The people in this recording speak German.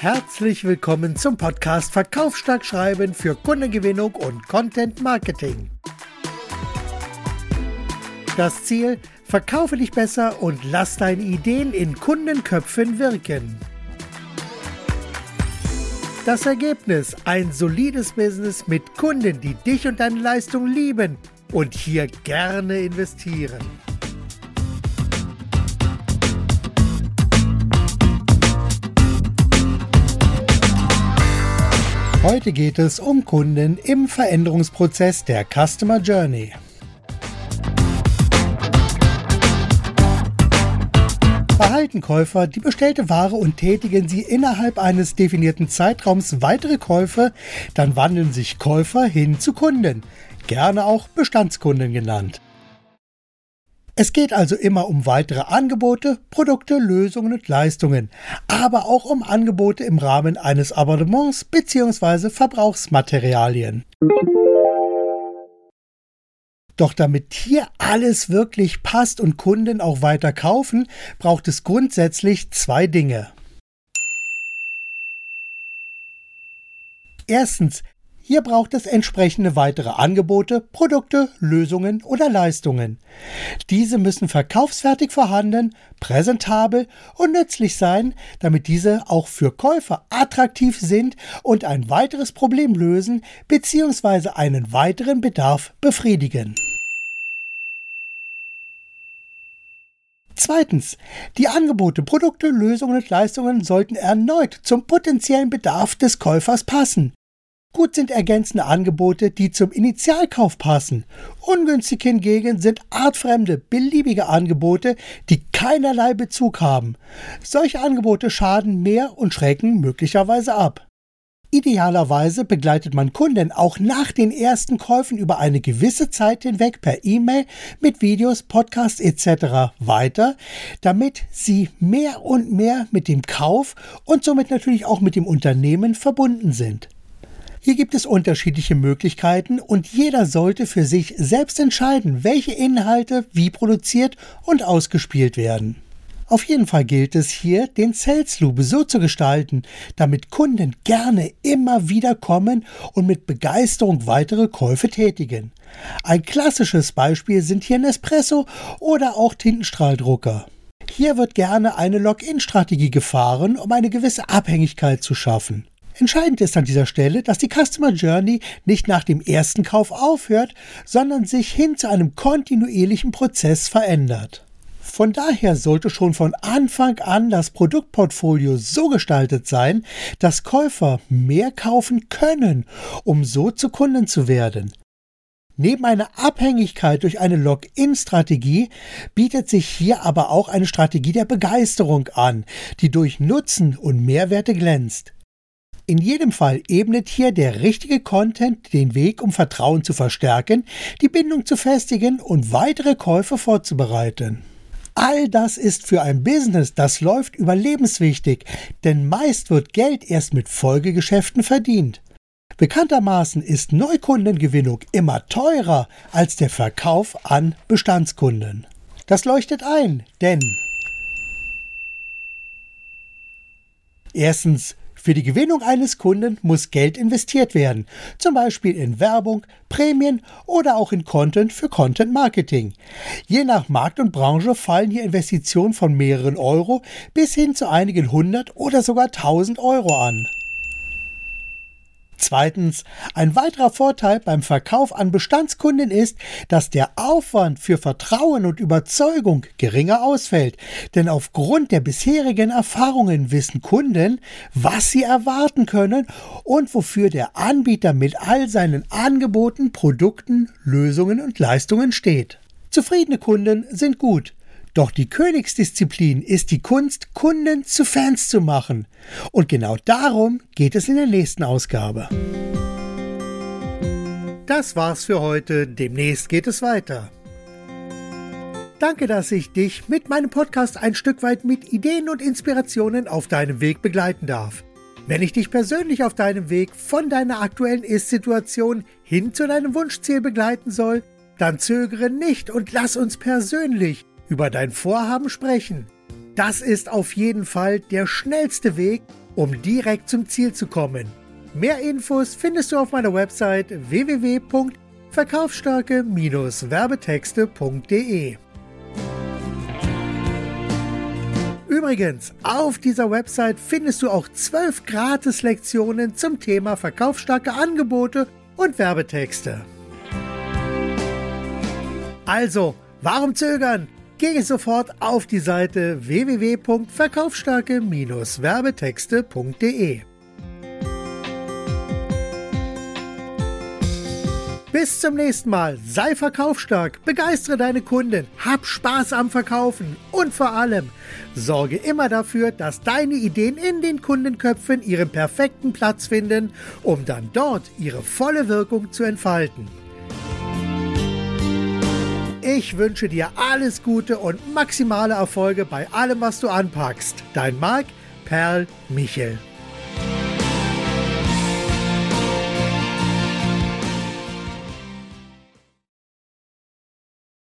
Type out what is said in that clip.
Herzlich willkommen zum Podcast Verkaufsstark schreiben für Kundengewinnung und Content Marketing. Das Ziel: Verkaufe dich besser und lass deine Ideen in Kundenköpfen wirken. Das Ergebnis: ein solides Business mit Kunden, die dich und deine Leistung lieben und hier gerne investieren. Heute geht es um Kunden im Veränderungsprozess der Customer Journey. Behalten Käufer die bestellte Ware und tätigen sie innerhalb eines definierten Zeitraums weitere Käufe, dann wandeln sich Käufer hin zu Kunden, gerne auch Bestandskunden genannt. Es geht also immer um weitere Angebote, Produkte, Lösungen und Leistungen, aber auch um Angebote im Rahmen eines Abonnements bzw. Verbrauchsmaterialien. Doch damit hier alles wirklich passt und Kunden auch weiter kaufen, braucht es grundsätzlich zwei Dinge. Erstens, hier braucht es entsprechende weitere Angebote, Produkte, Lösungen oder Leistungen. Diese müssen verkaufsfertig vorhanden, präsentabel und nützlich sein, damit diese auch für Käufer attraktiv sind und ein weiteres Problem lösen bzw. einen weiteren Bedarf befriedigen. Zweitens, die Angebote, Produkte, Lösungen und Leistungen sollten erneut zum potenziellen Bedarf des Käufers passen. Gut sind ergänzende Angebote, die zum Initialkauf passen. Ungünstig hingegen sind artfremde, beliebige Angebote, die keinerlei Bezug haben. Solche Angebote schaden mehr und schrecken möglicherweise ab. Idealerweise begleitet man Kunden auch nach den ersten Käufen über eine gewisse Zeit hinweg per E-Mail mit Videos, Podcasts etc. weiter, damit sie mehr und mehr mit dem Kauf und somit natürlich auch mit dem Unternehmen verbunden sind. Hier gibt es unterschiedliche Möglichkeiten und jeder sollte für sich selbst entscheiden, welche Inhalte wie produziert und ausgespielt werden. Auf jeden Fall gilt es hier, den Sales Loop so zu gestalten, damit Kunden gerne immer wieder kommen und mit Begeisterung weitere Käufe tätigen. Ein klassisches Beispiel sind hier Nespresso oder auch Tintenstrahldrucker. Hier wird gerne eine Login-Strategie gefahren, um eine gewisse Abhängigkeit zu schaffen. Entscheidend ist an dieser Stelle, dass die Customer Journey nicht nach dem ersten Kauf aufhört, sondern sich hin zu einem kontinuierlichen Prozess verändert. Von daher sollte schon von Anfang an das Produktportfolio so gestaltet sein, dass Käufer mehr kaufen können, um so zu Kunden zu werden. Neben einer Abhängigkeit durch eine Login-Strategie bietet sich hier aber auch eine Strategie der Begeisterung an, die durch Nutzen und Mehrwerte glänzt. In jedem Fall ebnet hier der richtige Content den Weg, um Vertrauen zu verstärken, die Bindung zu festigen und weitere Käufe vorzubereiten. All das ist für ein Business, das läuft, überlebenswichtig, denn meist wird Geld erst mit Folgegeschäften verdient. Bekanntermaßen ist Neukundengewinnung immer teurer als der Verkauf an Bestandskunden. Das leuchtet ein, denn Erstens für die Gewinnung eines Kunden muss Geld investiert werden, zum Beispiel in Werbung, Prämien oder auch in Content für Content Marketing. Je nach Markt und Branche fallen hier Investitionen von mehreren Euro bis hin zu einigen hundert oder sogar tausend Euro an. Zweitens, ein weiterer Vorteil beim Verkauf an Bestandskunden ist, dass der Aufwand für Vertrauen und Überzeugung geringer ausfällt, denn aufgrund der bisherigen Erfahrungen wissen Kunden, was sie erwarten können und wofür der Anbieter mit all seinen Angeboten, Produkten, Lösungen und Leistungen steht. Zufriedene Kunden sind gut, doch die Königsdisziplin ist die Kunst, Kunden zu Fans zu machen. Und genau darum geht es in der nächsten Ausgabe. Das war's für heute. Demnächst geht es weiter. Danke, dass ich dich mit meinem Podcast ein Stück weit mit Ideen und Inspirationen auf deinem Weg begleiten darf. Wenn ich dich persönlich auf deinem Weg von deiner aktuellen Ist-Situation hin zu deinem Wunschziel begleiten soll, dann zögere nicht und lass uns persönlich über dein Vorhaben sprechen. Das ist auf jeden Fall der schnellste Weg um direkt zum Ziel zu kommen. Mehr Infos findest du auf meiner Website www.verkaufsstarke-werbetexte.de. Übrigens, auf dieser Website findest du auch zwölf Gratis-Lektionen zum Thema verkaufsstarke Angebote und Werbetexte. Also, warum zögern? Gehe sofort auf die Seite www.verkaufsstarke-werbetexte.de. Bis zum nächsten Mal. Sei verkaufsstark, begeistere deine Kunden, hab Spaß am Verkaufen und vor allem sorge immer dafür, dass deine Ideen in den Kundenköpfen ihren perfekten Platz finden, um dann dort ihre volle Wirkung zu entfalten. Ich wünsche dir alles Gute und maximale Erfolge bei allem, was du anpackst. Dein Marc Perl Michel.